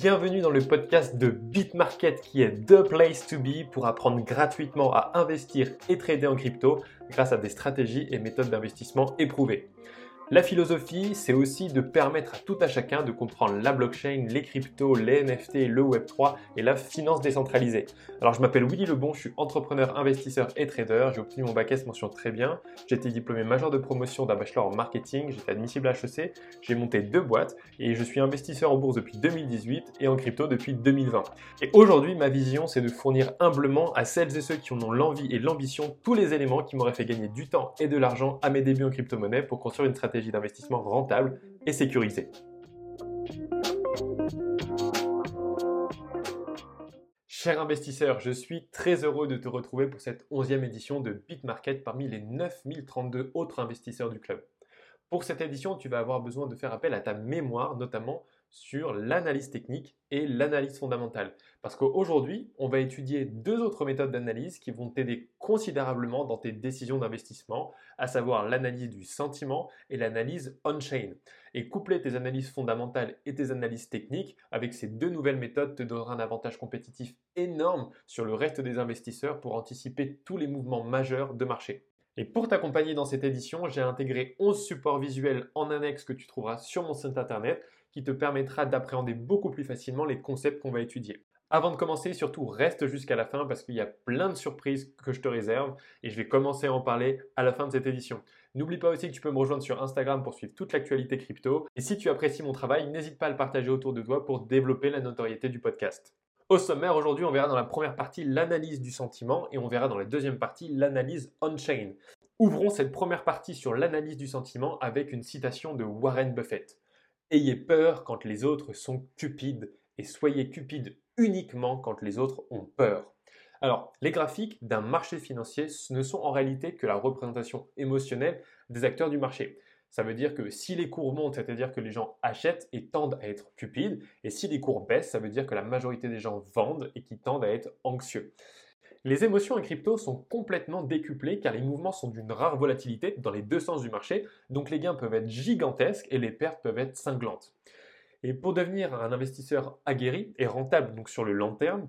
Bienvenue dans le podcast de BitMarket qui est The Place to Be pour apprendre gratuitement à investir et trader en crypto grâce à des stratégies et méthodes d'investissement éprouvées. La philosophie, c'est aussi de permettre à tout à chacun de comprendre la blockchain, les cryptos, les NFT, le Web3 et la finance décentralisée. Alors je m'appelle Willy Lebon, je suis entrepreneur, investisseur et trader. J'ai obtenu mon bac S mention très bien. J'ai été diplômé major de promotion d'un bachelor en marketing. J'étais admissible à HEC. J'ai monté deux boîtes et je suis investisseur en bourse depuis 2018 et en crypto depuis 2020. Et aujourd'hui, ma vision, c'est de fournir humblement à celles et ceux qui en ont l'envie et l'ambition tous les éléments qui m'auraient fait gagner du temps et de l'argent à mes débuts en crypto-monnaie pour construire une stratégie d'investissement rentable et sécurisée. Cher investisseur, je suis très heureux de te retrouver pour cette 11e édition de BitMarket parmi les 9032 autres investisseurs du club. Pour cette édition, tu vas avoir besoin de faire appel à ta mémoire, notamment sur l'analyse technique et l'analyse fondamentale. Parce qu'aujourd'hui, on va étudier deux autres méthodes d'analyse qui vont t'aider considérablement dans tes décisions d'investissement, à savoir l'analyse du sentiment et l'analyse on-chain. Et coupler tes analyses fondamentales et tes analyses techniques avec ces deux nouvelles méthodes te donnera un avantage compétitif énorme sur le reste des investisseurs pour anticiper tous les mouvements majeurs de marché. Et pour t'accompagner dans cette édition, j'ai intégré 11 supports visuels en annexe que tu trouveras sur mon site internet qui te permettra d'appréhender beaucoup plus facilement les concepts qu'on va étudier. Avant de commencer, surtout reste jusqu'à la fin parce qu'il y a plein de surprises que je te réserve et je vais commencer à en parler à la fin de cette édition. N'oublie pas aussi que tu peux me rejoindre sur Instagram pour suivre toute l'actualité crypto. Et si tu apprécies mon travail, n'hésite pas à le partager autour de toi pour développer la notoriété du podcast. Au sommaire, aujourd'hui, on verra dans la première partie l'analyse du sentiment et on verra dans la deuxième partie l'analyse on-chain. Ouvrons cette première partie sur l'analyse du sentiment avec une citation de Warren Buffett. Ayez peur quand les autres sont cupides et soyez cupide uniquement quand les autres ont peur. Alors, les graphiques d'un marché financier ne sont en réalité que la représentation émotionnelle des acteurs du marché. Ça veut dire que si les cours montent, c'est-à-dire que les gens achètent et tendent à être cupides, et si les cours baissent, ça veut dire que la majorité des gens vendent et qui tendent à être anxieux. Les émotions en crypto sont complètement décuplées car les mouvements sont d'une rare volatilité dans les deux sens du marché, donc les gains peuvent être gigantesques et les pertes peuvent être cinglantes. Et pour devenir un investisseur aguerri et rentable donc sur le long terme,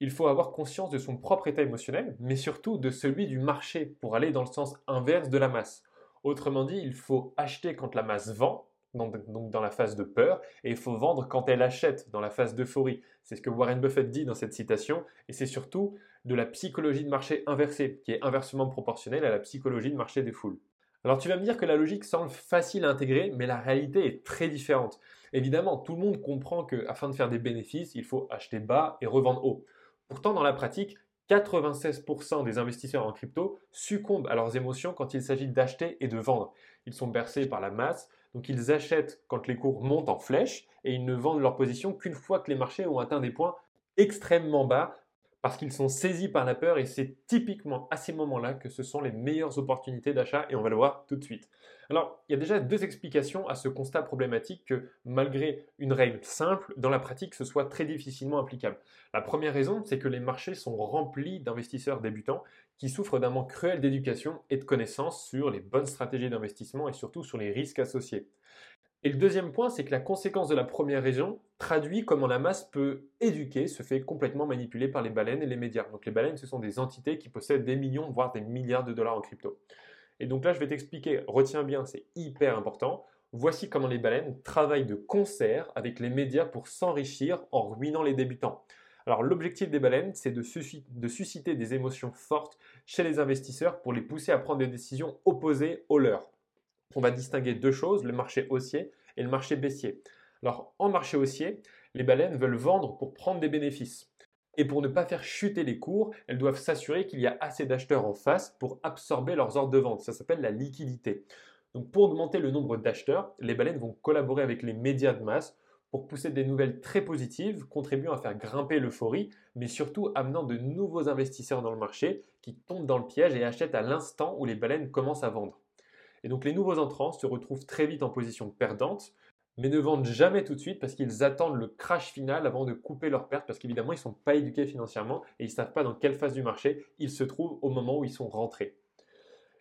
il faut avoir conscience de son propre état émotionnel, mais surtout de celui du marché pour aller dans le sens inverse de la masse. Autrement dit, il faut acheter quand la masse vend donc dans la phase de peur, et il faut vendre quand elle achète, dans la phase d'euphorie. C'est ce que Warren Buffett dit dans cette citation, et c'est surtout de la psychologie de marché inversée, qui est inversement proportionnelle à la psychologie de marché des foules. Alors tu vas me dire que la logique semble facile à intégrer, mais la réalité est très différente. Évidemment, tout le monde comprend qu'afin de faire des bénéfices, il faut acheter bas et revendre haut. Pourtant, dans la pratique, 96% des investisseurs en crypto succombent à leurs émotions quand il s'agit d'acheter et de vendre. Ils sont bercés par la masse, donc ils achètent quand les cours montent en flèche et ils ne vendent leur position qu'une fois que les marchés ont atteint des points extrêmement bas parce qu'ils sont saisis par la peur et c'est typiquement à ces moments-là que ce sont les meilleures opportunités d'achat et on va le voir tout de suite. Alors, il y a déjà deux explications à ce constat problématique que malgré une règle simple, dans la pratique, ce soit très difficilement applicable. La première raison, c'est que les marchés sont remplis d'investisseurs débutants qui souffrent d'un manque cruel d'éducation et de connaissances sur les bonnes stratégies d'investissement et surtout sur les risques associés. Et le deuxième point, c'est que la conséquence de la première raison traduit comment la masse peut éduquer, se fait complètement manipuler par les baleines et les médias. Donc les baleines, ce sont des entités qui possèdent des millions, voire des milliards de dollars en crypto. Et donc là, je vais t'expliquer, retiens bien, c'est hyper important. Voici comment les baleines travaillent de concert avec les médias pour s'enrichir en ruinant les débutants. Alors l'objectif des baleines, c'est de, susciter des émotions fortes chez les investisseurs pour les pousser à prendre des décisions opposées aux leurs on va distinguer deux choses, le marché haussier et le marché baissier. Alors en marché haussier, les baleines veulent vendre pour prendre des bénéfices. Et pour ne pas faire chuter les cours, elles doivent s'assurer qu'il y a assez d'acheteurs en face pour absorber leurs ordres de vente. Ça s'appelle la liquidité. Donc pour augmenter le nombre d'acheteurs, les baleines vont collaborer avec les médias de masse pour pousser des nouvelles très positives, contribuant à faire grimper l'euphorie, mais surtout amenant de nouveaux investisseurs dans le marché qui tombent dans le piège et achètent à l'instant où les baleines commencent à vendre. Et donc les nouveaux entrants se retrouvent très vite en position perdante, mais ne vendent jamais tout de suite parce qu'ils attendent le crash final avant de couper leurs pertes, parce qu'évidemment ils ne sont pas éduqués financièrement et ils ne savent pas dans quelle phase du marché ils se trouvent au moment où ils sont rentrés.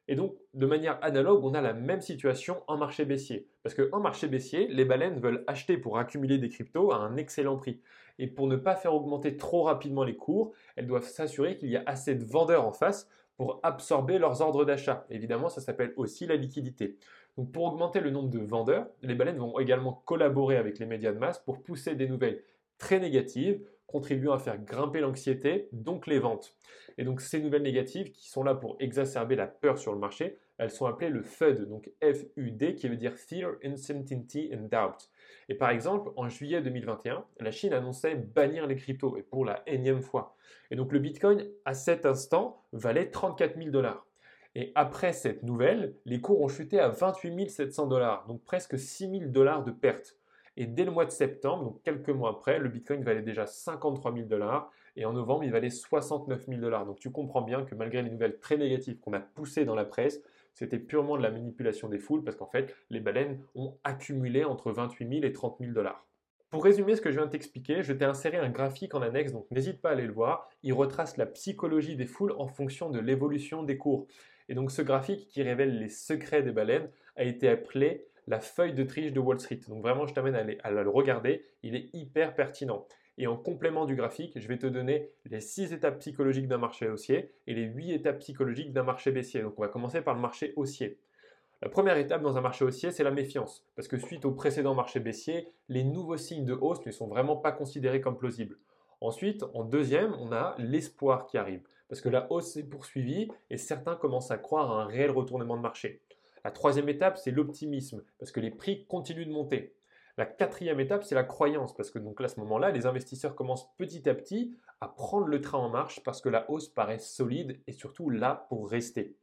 Et donc, de manière analogue, on a la même situation en marché baissier. Parce qu'en marché baissier, les baleines veulent acheter pour accumuler des cryptos à un excellent prix. Et pour ne pas faire augmenter trop rapidement les cours, elles doivent s'assurer qu'il y a assez de vendeurs en face pour absorber leurs ordres d'achat. Évidemment, ça s'appelle aussi la liquidité. Donc pour augmenter le nombre de vendeurs, les baleines vont également collaborer avec les médias de masse pour pousser des nouvelles très négatives contribuant à faire grimper l'anxiété, donc les ventes. Et donc ces nouvelles négatives qui sont là pour exacerber la peur sur le marché, elles sont appelées le FUD, donc F-U-D, qui veut dire Fear, Uncertainty and Doubt. Et par exemple, en juillet 2021, la Chine annonçait bannir les cryptos, et pour la énième fois. Et donc le Bitcoin, à cet instant, valait 34 000 dollars. Et après cette nouvelle, les cours ont chuté à 28 700 dollars, donc presque 6 000 dollars de perte. Et dès le mois de septembre, donc quelques mois après, le Bitcoin valait déjà 53 000 dollars et en novembre, il valait 69 000 dollars. Donc tu comprends bien que malgré les nouvelles très négatives qu'on a poussées dans la presse, c'était purement de la manipulation des foules parce qu'en fait, les baleines ont accumulé entre 28 000 et 30 000 dollars. Pour résumer ce que je viens de t'expliquer, je t'ai inséré un graphique en annexe, donc n'hésite pas à aller le voir. Il retrace la psychologie des foules en fonction de l'évolution des cours. Et donc ce graphique qui révèle les secrets des baleines a été appelé la feuille de triche de Wall Street. Donc vraiment, je t'amène à, le regarder. Il est hyper pertinent. Et en complément du graphique, je vais te donner les 6 étapes psychologiques d'un marché haussier et les 8 étapes psychologiques d'un marché baissier. Donc on va commencer par le marché haussier. La première étape dans un marché haussier, c'est la méfiance. Parce que suite au précédent marché baissier, les nouveaux signes de hausse ne sont vraiment pas considérés comme plausibles. Ensuite, en deuxième, on a l'espoir qui arrive. Parce que la hausse s'est poursuivie et certains commencent à croire à un réel retournement de marché. La troisième étape, c'est l'optimisme, parce que les prix continuent de monter. La quatrième étape, c'est la croyance, parce que donc à ce moment-là, les investisseurs commencent petit à petit à prendre le train en marche parce que la hausse paraît solide et surtout là pour rester.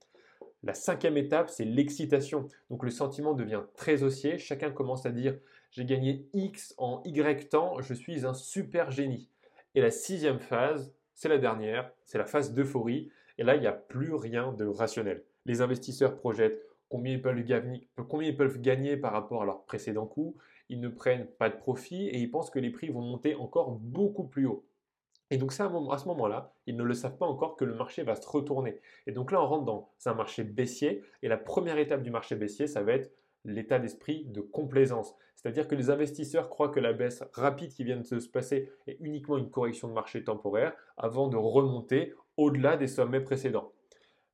La cinquième étape, c'est l'excitation. Donc le sentiment devient très haussier. Chacun commence à dire j'ai gagné X en Y temps, je suis un super génie. Et la sixième phase, c'est la dernière, c'est la phase d'euphorie. Et là, il n'y a plus rien de rationnel. Les investisseurs projettent combien ils, peuvent gagner, par rapport à leur précédent coût, ils ne prennent pas de profit et ils pensent que les prix vont monter encore beaucoup plus haut. Et donc à, à ce moment-là, ils ne le savent pas encore que le marché va se retourner. Et donc là, on rentre dans un marché baissier. Et la première étape du marché baissier, ça va être l'état d'esprit de complaisance. C'est-à-dire que les investisseurs croient que la baisse rapide qui vient de se passer est uniquement une correction de marché temporaire avant de remonter au-delà des sommets précédents.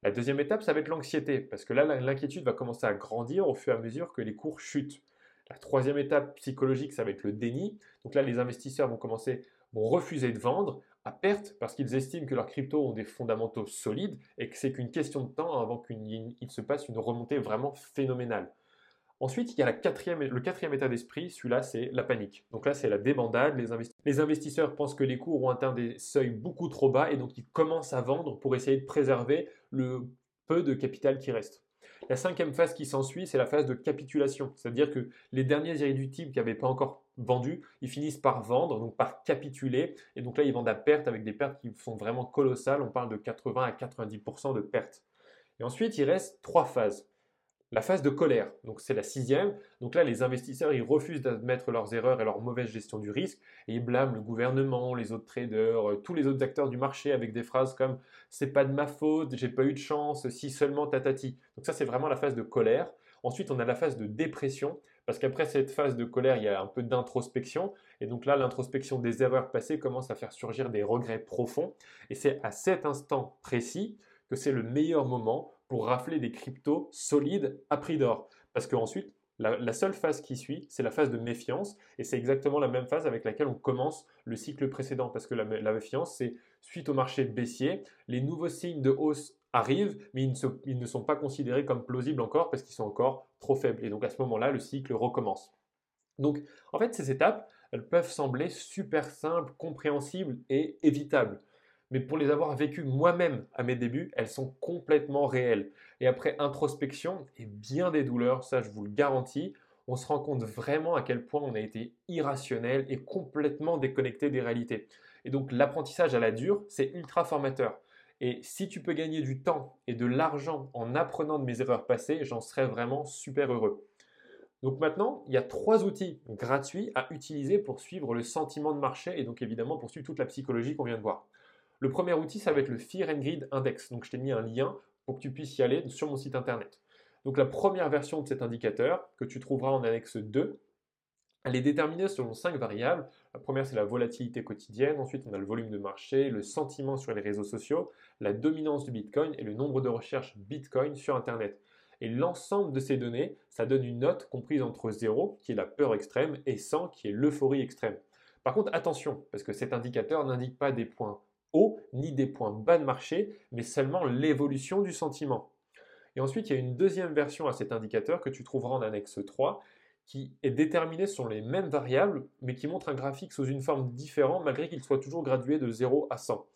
La deuxième étape, ça va être l'anxiété, parce que là, l'inquiétude va commencer à grandir au fur et à mesure que les cours chutent. La troisième étape psychologique, ça va être le déni. Donc là, les investisseurs vont refuser de vendre à perte parce qu'ils estiment que leurs cryptos ont des fondamentaux solides et que c'est qu'une question de temps avant qu'il se passe une remontée vraiment phénoménale. Ensuite, il y a le quatrième état d'esprit, celui-là, c'est la panique. Donc là, c'est la débandade. Les, les, investisseurs pensent que les cours ont atteint des seuils beaucoup trop bas et donc ils commencent à vendre pour essayer de préserver le peu de capital qui reste. La cinquième phase qui s'ensuit, c'est la phase de capitulation. C'est-à-dire que les derniers irréductibles qui n'avaient pas encore vendu, ils finissent par vendre, donc par capituler. Et donc là, ils vendent à perte avec des pertes qui sont vraiment colossales. On parle de 80 à 90% de pertes. Et ensuite, il reste trois phases. La phase de colère, donc c'est la sixième. Donc là, les investisseurs, ils refusent d'admettre leurs erreurs et leur mauvaise gestion du risque et ils blâment le gouvernement, les autres traders, euh, tous les autres acteurs du marché avec des phrases comme c'est pas de ma faute, j'ai pas eu de chance, si seulement tatati. Donc ça, c'est vraiment la phase de colère. Ensuite, on a la phase de dépression parce qu'après cette phase de colère, il y a un peu d'introspection et donc là, l'introspection des erreurs passées commence à faire surgir des regrets profonds et c'est à cet instant précis que c'est le meilleur moment pour rafler des cryptos solides à prix d'or. Parce qu'ensuite, la, la seule phase qui suit, c'est la phase de méfiance, et c'est exactement la même phase avec laquelle on commence le cycle précédent, parce que la, méfiance, c'est suite au marché baissier, les nouveaux signes de hausse arrivent, mais ils ne, ils ne sont pas considérés comme plausibles encore parce qu'ils sont encore trop faibles. Et donc à ce moment-là, le cycle recommence. Donc en fait, ces étapes, elles peuvent sembler super simples, compréhensibles et évitables mais pour les avoir vécues moi-même à mes débuts, elles sont complètement réelles. Et après introspection et bien des douleurs, ça je vous le garantis, on se rend compte vraiment à quel point on a été irrationnel et complètement déconnecté des réalités. Et donc l'apprentissage à la dure, c'est ultra formateur. Et si tu peux gagner du temps et de l'argent en apprenant de mes erreurs passées, j'en serais vraiment super heureux. Donc maintenant, il y a trois outils gratuits à utiliser pour suivre le sentiment de marché et donc évidemment pour suivre toute la psychologie qu'on vient de voir. Le premier outil, ça va être le Fear and Greed Index. Donc, je t'ai mis un lien pour que tu puisses y aller sur mon site internet. Donc la première version de cet indicateur, que tu trouveras en annexe 2, elle est déterminée selon cinq variables. La première, c'est la volatilité quotidienne. Ensuite, on a le volume de marché, le sentiment sur les réseaux sociaux, la dominance du Bitcoin et le nombre de recherches Bitcoin sur Internet. Et l'ensemble de ces données, ça donne une note comprise entre 0, qui est la peur extrême, et 100, qui est l'euphorie extrême. Par contre, attention, parce que cet indicateur n'indique pas des points ni des points bas de marché, mais seulement l'évolution du sentiment. Et ensuite, il y a une deuxième version à cet indicateur que tu trouveras en annexe 3, qui est déterminé sur les mêmes variables, mais qui montre un graphique sous une forme différente, malgré qu'il soit toujours gradué de 0 à 100.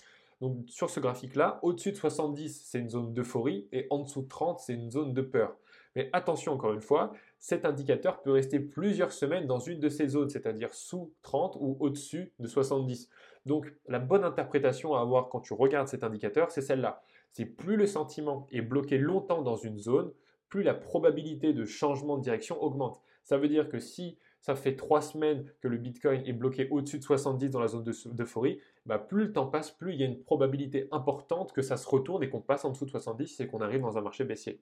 Donc sur ce graphique-là, au-dessus de 70, c'est une zone d'euphorie, et en dessous de 30, c'est une zone de peur. Mais attention encore une fois, cet indicateur peut rester plusieurs semaines dans une de ces zones, c'est-à-dire sous 30 ou au-dessus de 70. Donc la bonne interprétation à avoir quand tu regardes cet indicateur, c'est celle-là. C'est plus le sentiment est bloqué longtemps dans une zone, plus la probabilité de changement de direction augmente. Ça veut dire que si ça fait trois semaines que le Bitcoin est bloqué au-dessus de 70 dans la zone d'euphorie, bah plus le temps passe, plus il y a une probabilité importante que ça se retourne et qu'on passe en dessous de 70 et qu'on arrive dans un marché baissier.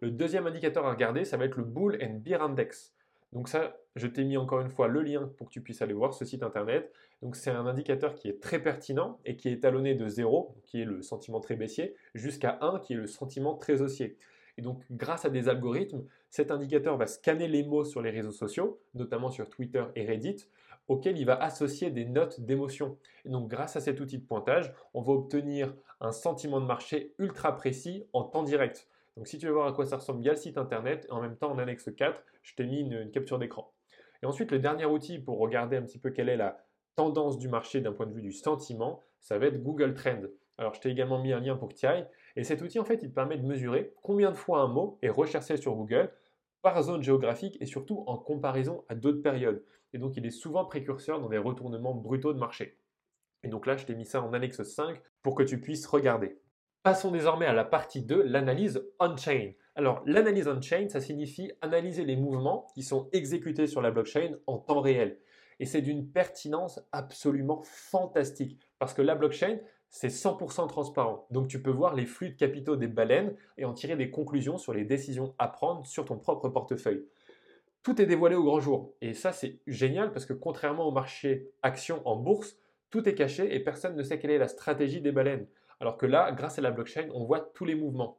Le deuxième indicateur à regarder, ça va être le Bull and Bear Index. Donc ça, je t'ai mis encore une fois le lien pour que tu puisses aller voir ce site internet. Donc c'est un indicateur qui est très pertinent et qui est étalonné de 0, qui est le sentiment très baissier, jusqu'à 1, qui est le sentiment très haussier. Et donc, grâce à des algorithmes, cet indicateur va scanner les mots sur les réseaux sociaux, notamment sur Twitter et Reddit, auxquels il va associer des notes d'émotion. Et donc, grâce à cet outil de pointage, on va obtenir un sentiment de marché ultra précis en temps direct. Donc, si tu veux voir à quoi ça ressemble, il y a le site internet. Et en même temps, en annexe 4, je t'ai mis une, capture d'écran. Et ensuite, le dernier outil pour regarder un petit peu quelle est la tendance du marché d'un point de vue du sentiment, ça va être Google Trend. Alors, je t'ai également mis un lien pour que tu ailles. Et cet outil, en fait, il te permet de mesurer combien de fois un mot est recherché sur Google par zone géographique et surtout en comparaison à d'autres périodes. Et donc, il est souvent précurseur dans des retournements brutaux de marché. Et donc là, je t'ai mis ça en annexe 5 pour que tu puisses regarder. Passons désormais à la partie 2, l'analyse on-chain. Alors, l'analyse on-chain, ça signifie analyser les mouvements qui sont exécutés sur la blockchain en temps réel. Et c'est d'une pertinence absolument fantastique parce que la blockchain, c'est 100% transparent. Donc tu peux voir les flux de capitaux des baleines et en tirer des conclusions sur les décisions à prendre sur ton propre portefeuille. Tout est dévoilé au grand jour. Et ça, c'est génial parce que contrairement au marché action en bourse, tout est caché et personne ne sait quelle est la stratégie des baleines. Alors que là, grâce à la blockchain, on voit tous les mouvements.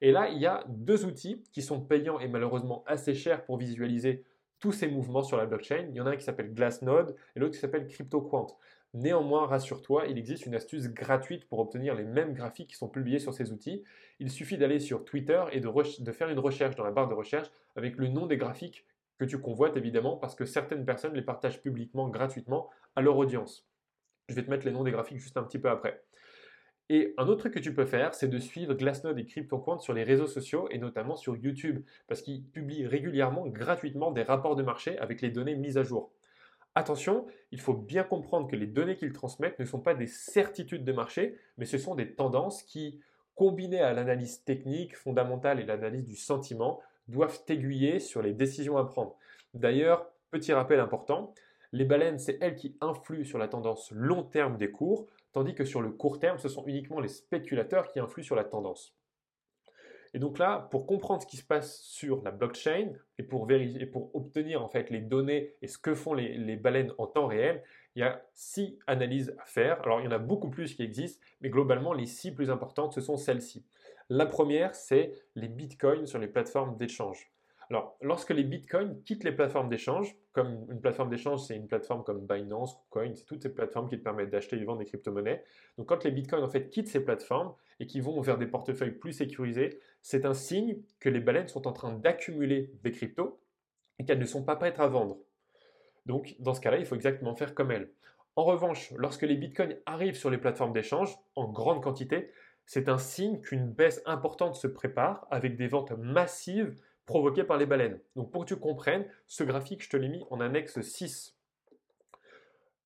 Et là, il y a deux outils qui sont payants et malheureusement assez chers pour visualiser tous ces mouvements sur la blockchain. Il y en a un qui s'appelle Glassnode et l'autre qui s'appelle CryptoQuant. Néanmoins, rassure-toi, il existe une astuce gratuite pour obtenir les mêmes graphiques qui sont publiés sur ces outils. Il suffit d'aller sur Twitter et de, faire une recherche dans la barre de recherche avec le nom des graphiques que tu convoites évidemment parce que certaines personnes les partagent publiquement gratuitement à leur audience. Je vais te mettre les noms des graphiques juste un petit peu après. Et un autre truc que tu peux faire, c'est de suivre Glassnode et CryptoQuant sur les réseaux sociaux et notamment sur YouTube parce qu'ils publient régulièrement gratuitement des rapports de marché avec les données mises à jour. Attention, il faut bien comprendre que les données qu'ils transmettent ne sont pas des certitudes de marché, mais ce sont des tendances qui, combinées à l'analyse technique fondamentale et l'analyse du sentiment, doivent aiguiller sur les décisions à prendre. D'ailleurs, petit rappel important, les baleines, c'est elles qui influent sur la tendance long terme des cours, tandis que sur le court terme, ce sont uniquement les spéculateurs qui influent sur la tendance. Et donc là, pour comprendre ce qui se passe sur la blockchain et pour, obtenir en fait les données et ce que font les, baleines en temps réel, il y a six analyses à faire. Alors il y en a beaucoup plus qui existent, mais globalement les six plus importantes, ce sont celles-ci. La première, c'est les bitcoins sur les plateformes d'échange. Alors, lorsque les bitcoins quittent les plateformes d'échange, comme une plateforme d'échange, c'est une plateforme comme Binance, KuCoin, c'est toutes ces plateformes qui te permettent d'acheter et de vendre des crypto-monnaies. Donc, quand les bitcoins en fait quittent ces plateformes et qui vont vers des portefeuilles plus sécurisés, c'est un signe que les baleines sont en train d'accumuler des cryptos et qu'elles ne sont pas prêtes à vendre. Donc, dans ce cas-là, il faut exactement faire comme elles. En revanche, lorsque les bitcoins arrivent sur les plateformes d'échange en grande quantité, c'est un signe qu'une baisse importante se prépare avec des ventes massives provoqués par les baleines. Donc pour que tu comprennes, ce graphique, je te l'ai mis en annexe 6.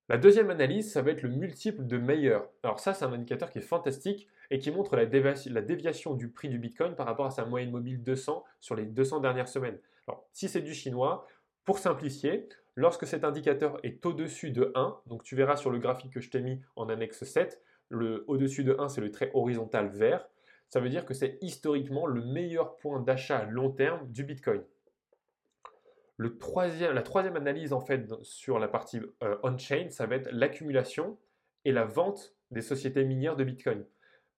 La deuxième analyse, ça va être le multiple de meilleur. Alors ça, c'est un indicateur qui est fantastique et qui montre la, déviation du prix du Bitcoin par rapport à sa moyenne mobile 200 sur les 200 dernières semaines. Alors si c'est du chinois, pour simplifier, lorsque cet indicateur est au-dessus de 1, donc tu verras sur le graphique que je t'ai mis en annexe 7, le au-dessus de 1, c'est le trait horizontal vert. Ça veut dire que c'est historiquement le meilleur point d'achat à long terme du Bitcoin. La troisième analyse en fait sur la partie euh, on-chain, ça va être l'accumulation et la vente des sociétés minières de Bitcoin.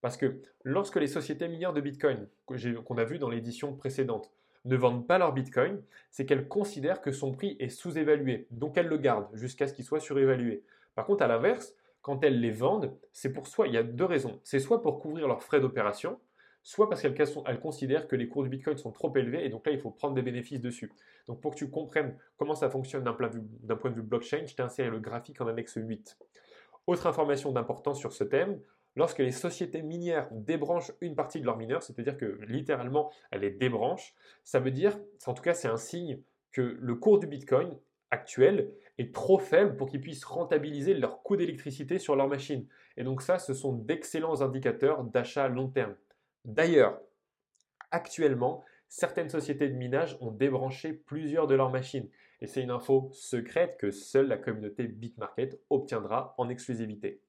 Parce que lorsque les sociétés minières de Bitcoin, qu'on a vu dans l'édition précédente, ne vendent pas leur Bitcoin, c'est qu'elles considèrent que son prix est sous-évalué, donc elles le gardent jusqu'à ce qu'il soit surévalué. Par contre, à l'inverse, quand elles les vendent, c'est pour soi, il y a deux raisons. C'est soit pour couvrir leurs frais d'opération, soit parce qu'elles considèrent que les cours du Bitcoin sont trop élevés et donc là, il faut prendre des bénéfices dessus. Donc pour que tu comprennes comment ça fonctionne d'un point, de vue blockchain, je t'ai inséré le graphique en annexe 8. Autre information d'importance sur ce thème, lorsque les sociétés minières débranchent une partie de leurs mineurs, c'est-à-dire que littéralement elles les débranchent, ça veut dire, en tout cas c'est un signe que le cours du Bitcoin actuel trop faible pour qu'ils puissent rentabiliser leur coût d'électricité sur leur machine. Et donc ça, ce sont d'excellents indicateurs d'achat à long terme. D'ailleurs, actuellement, certaines sociétés de minage ont débranché plusieurs de leurs machines. Et c'est une info secrète que seule la communauté Bitmarket obtiendra en exclusivité.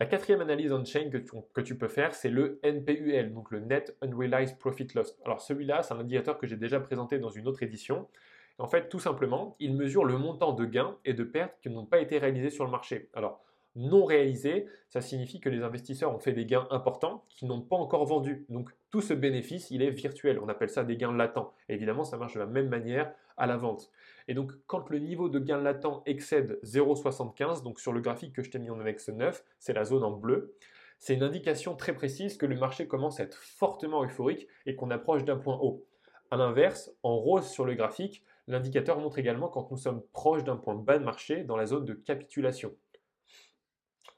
La quatrième analyse on-chain que, que, tu peux faire, c'est le NPUL, donc le Net Unrealized Profit Loss. Alors celui-là, c'est un indicateur que j'ai déjà présenté dans une autre édition. En fait, tout simplement, il mesure le montant de gains et de pertes qui n'ont pas été réalisés sur le marché. Alors, non réalisés, ça signifie que les investisseurs ont fait des gains importants qui n'ont pas encore vendu. Donc tout ce bénéfice, il est virtuel. On appelle ça des gains latents. évidemment, ça marche de la même manière à la vente. Et donc quand le niveau de gain latent excède 0,75, donc sur le graphique que je t'ai mis en annexe 9, c'est la zone en bleu, c'est une indication très précise que le marché commence à être fortement euphorique et qu'on approche d'un point haut. A l'inverse, en rose sur le graphique, l'indicateur montre également quand nous sommes proches d'un point bas de marché dans la zone de capitulation.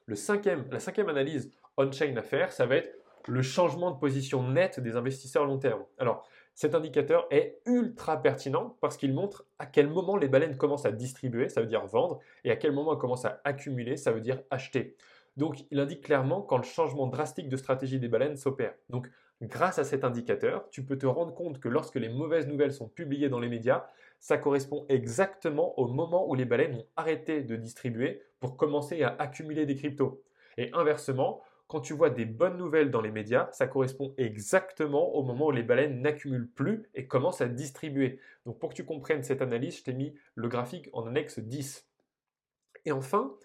La cinquième analyse on-chain à faire, ça va être le changement de position nette des investisseurs long terme. Alors, cet indicateur est ultra pertinent parce qu'il montre à quel moment les baleines commencent à distribuer, ça veut dire vendre, et à quel moment elles commencent à accumuler, ça veut dire acheter. Donc, il indique clairement quand le changement drastique de stratégie des baleines s'opère. Grâce à cet indicateur, tu peux te rendre compte que lorsque les mauvaises nouvelles sont publiées dans les médias, ça correspond exactement au moment où les baleines ont arrêté de distribuer pour commencer à accumuler des cryptos. Et inversement, quand tu vois des bonnes nouvelles dans les médias, ça correspond exactement au moment où les baleines n'accumulent plus et commencent à distribuer. Donc pour que tu comprennes cette analyse, je t'ai mis le graphique en annexe 10. Et enfin,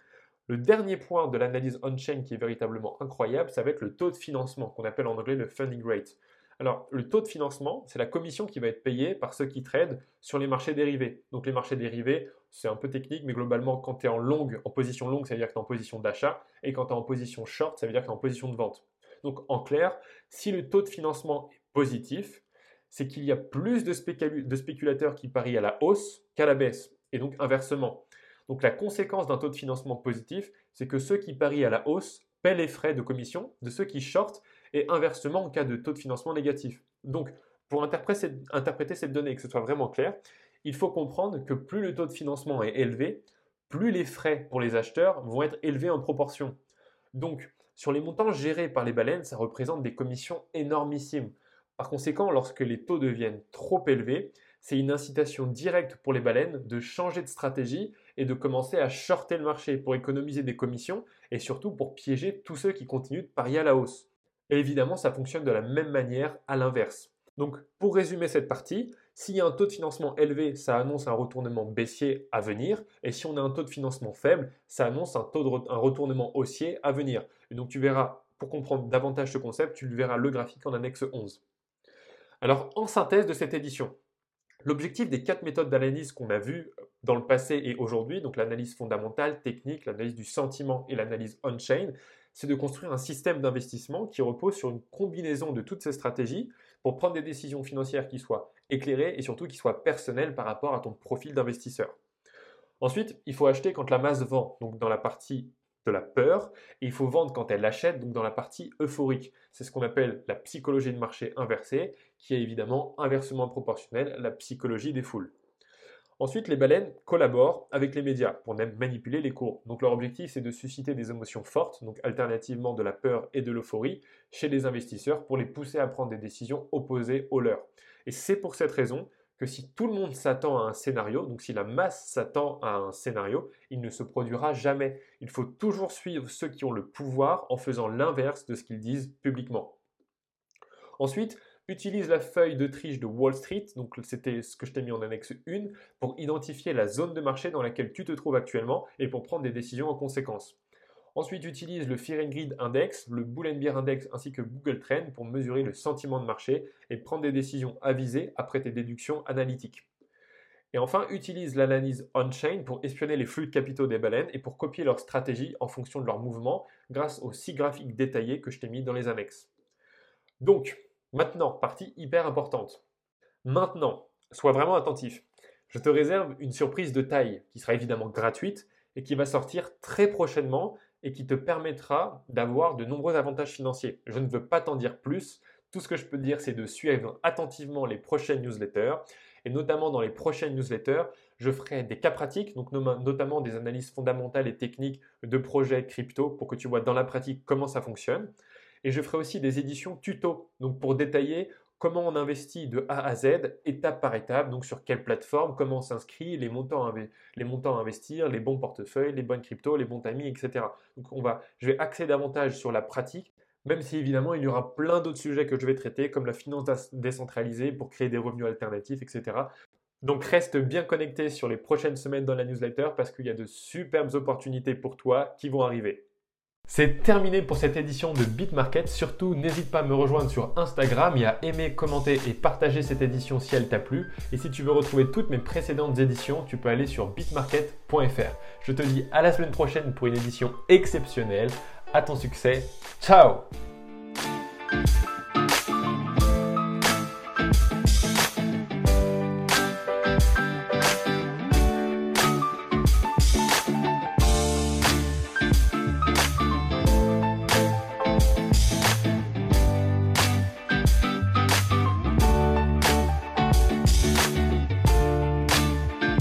le dernier point de l'analyse on-chain qui est véritablement incroyable, ça va être le taux de financement, qu'on appelle en anglais le funding rate. Alors, le taux de financement, c'est la commission qui va être payée par ceux qui tradent sur les marchés dérivés. Donc, les marchés dérivés, c'est un peu technique, mais globalement, quand tu es en longue, en position longue, ça veut dire que tu es en position d'achat, et quand tu es en position short, ça veut dire que tu es en position de vente. Donc, en clair, si le taux de financement est positif, c'est qu'il y a plus de, de spéculateurs qui parient à la hausse qu'à la baisse, et donc inversement. Donc, la conséquence d'un taux de financement positif, c'est que ceux qui parient à la hausse paient les frais de commission de ceux qui shortent et inversement en cas de taux de financement négatif. Donc, pour interpréter cette donnée et que ce soit vraiment clair, il faut comprendre que plus le taux de financement est élevé, plus les frais pour les acheteurs vont être élevés en proportion. Donc, sur les montants gérés par les baleines, ça représente des commissions énormissimes. Par conséquent, lorsque les taux deviennent trop élevés, c'est une incitation directe pour les baleines de changer de stratégie et de commencer à shorter le marché pour économiser des commissions et surtout pour piéger tous ceux qui continuent de parier à la hausse. Et évidemment, ça fonctionne de la même manière à l'inverse. Donc, pour résumer cette partie, s'il y a un taux de financement élevé, ça annonce un retournement baissier à venir. Et si on a un taux de financement faible, ça annonce un, retournement haussier à venir. Et donc, tu verras, pour comprendre davantage ce concept, tu verras le graphique en annexe 11. Alors, en synthèse de cette édition, l'objectif des quatre méthodes d'analyse qu'on a vues dans le passé et aujourd'hui, donc l'analyse fondamentale, technique, l'analyse du sentiment et l'analyse on-chain, c'est de construire un système d'investissement qui repose sur une combinaison de toutes ces stratégies pour prendre des décisions financières qui soient éclairées et surtout qui soient personnelles par rapport à ton profil d'investisseur. Ensuite, il faut acheter quand la masse vend, donc dans la partie de la peur, et il faut vendre quand elle achète, donc dans la partie euphorique. C'est ce qu'on appelle la psychologie de marché inversée, qui est évidemment inversement proportionnelle à la psychologie des foules. Ensuite, les baleines collaborent avec les médias pour manipuler les cours. Donc leur objectif, c'est de susciter des émotions fortes, donc alternativement de la peur et de l'euphorie, chez les investisseurs pour les pousser à prendre des décisions opposées aux leurs. Et c'est pour cette raison que si tout le monde s'attend à un scénario, donc si la masse s'attend à un scénario, il ne se produira jamais. Il faut toujours suivre ceux qui ont le pouvoir en faisant l'inverse de ce qu'ils disent publiquement. Ensuite, utilise la feuille de triche de Wall Street, donc c'était ce que je t'ai mis en annexe 1, pour identifier la zone de marché dans laquelle tu te trouves actuellement et pour prendre des décisions en conséquence. Ensuite, utilise le Fear and Greed Index, le Bull Bear Index ainsi que Google Trend pour mesurer le sentiment de marché et prendre des décisions avisées après tes déductions analytiques. Et enfin, utilise l'analyse on-chain pour espionner les flux de capitaux des baleines et pour copier leur stratégie en fonction de leurs mouvements grâce aux six graphiques détaillés que je t'ai mis dans les annexes. Donc, maintenant, partie hyper importante. Maintenant, sois vraiment attentif. Je te réserve une surprise de taille qui sera évidemment gratuite et qui va sortir très prochainement et qui te permettra d'avoir de nombreux avantages financiers. Je ne veux pas t'en dire plus. Tout ce que je peux dire, c'est de suivre attentivement les prochaines newsletters. Et notamment dans les prochaines newsletters, je ferai des cas pratiques, notamment des analyses fondamentales et techniques de projets crypto pour que tu vois dans la pratique comment ça fonctionne. Et je ferai aussi des éditions tuto, donc pour détailler comment on investit de A à Z, étape par étape, donc sur quelle plateforme, comment on s'inscrit, les montants, à, investir, les bons portefeuilles, les bonnes cryptos, les bons timings, etc. Donc on va, je vais axer davantage sur la pratique, même si évidemment il y aura plein d'autres sujets que je vais traiter, comme la finance décentralisée pour créer des revenus alternatifs, etc. Donc reste bien connecté sur les prochaines semaines dans la newsletter parce qu'il y a de superbes opportunités pour toi qui vont arriver. C'est terminé pour cette édition de BitMarket. Surtout, n'hésite pas à me rejoindre sur Instagram et à aimer, commenter et partager cette édition si elle t'a plu. Et si tu veux retrouver toutes mes précédentes éditions, tu peux aller sur bitmarket.fr. Je te dis à la semaine prochaine pour une édition exceptionnelle. À ton succès. Ciao